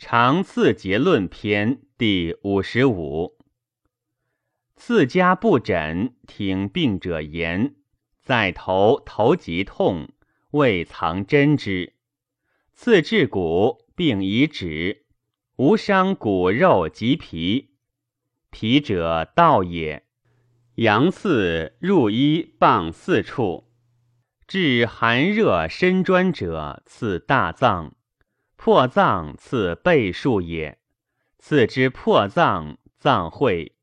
常次结论篇第五十五。次家不诊，听病者言，在头头疾痛，未藏针之。次至骨，病已止，无伤骨肉及皮。皮者道也。阳刺入衣傍四处，治寒热身专者，刺大脏。破脏次背数也，次之破脏，脏会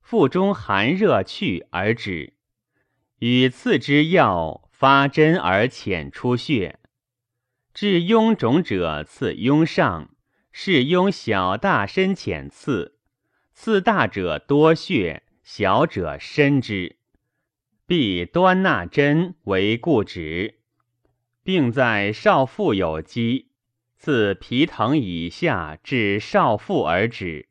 腹中寒热去而止。与次之药发针而浅出血。治痈肿者，次痈上，是痈小大深浅次，次大者多血，小者深之。必端纳针为固止，并在少腹有积。自皮疼以下至少腹而止，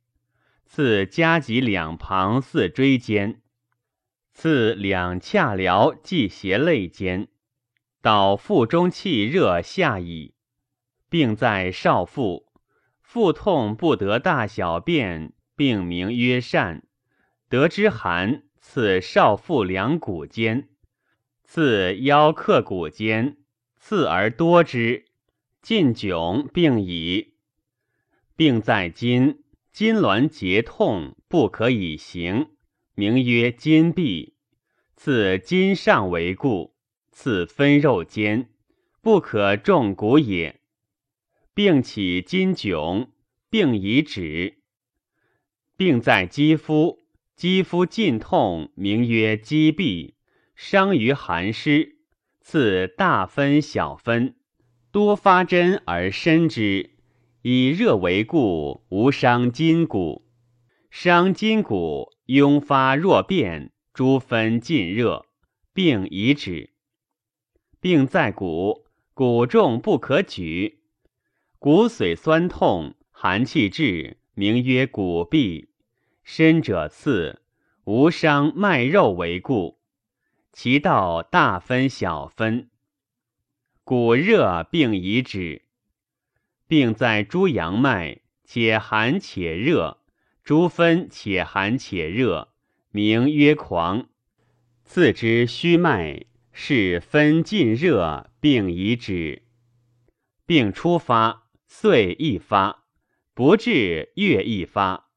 自夹脊两旁四椎间，自两髂髎即胁肋间，到腹中气热下矣，并在少腹。腹痛不得大小便，病名曰疝。得之寒，刺少腹两骨间，刺腰刻骨间，刺而多之。尽窘病已，病在筋，筋挛结痛，不可以行，名曰筋闭。次筋上为故，次分肉间，不可重骨也。病起筋窘，病已止。病在肌肤，肌肤尽痛，名曰肌闭，伤于寒湿。次大分小分。多发针而深之，以热为故，无伤筋骨。伤筋骨，痈发若变，诸分尽热，病已止。病在骨，骨重不可举，骨髓酸痛，寒气至，名曰骨痹。深者刺，无伤脉肉为故，其道大分小分。骨热病已止，病在诸阳脉，且寒且热，诸分且寒且热，名曰狂。次之虚脉，是分尽热，病已止。病初发，岁一发，不至月一发，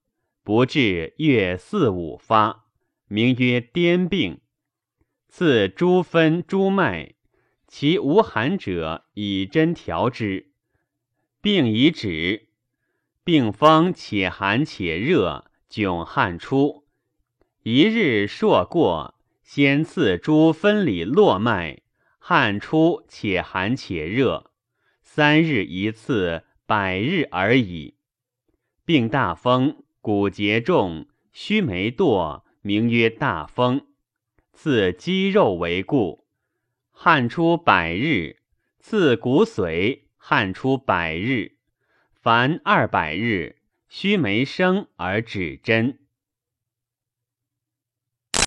不至月四五发，名曰癫病。次诸分诸脉。其无寒者，以针调之，病已止。病风且寒且热，迥汗出。一日朔过，先刺诸分里络脉，汗出且寒且热。三日一次，百日而已。病大风，骨节重，须眉堕，名曰大风。刺肌肉为故。汗出百日，刺骨髓；汗出百日，凡二百日，须眉生而指针。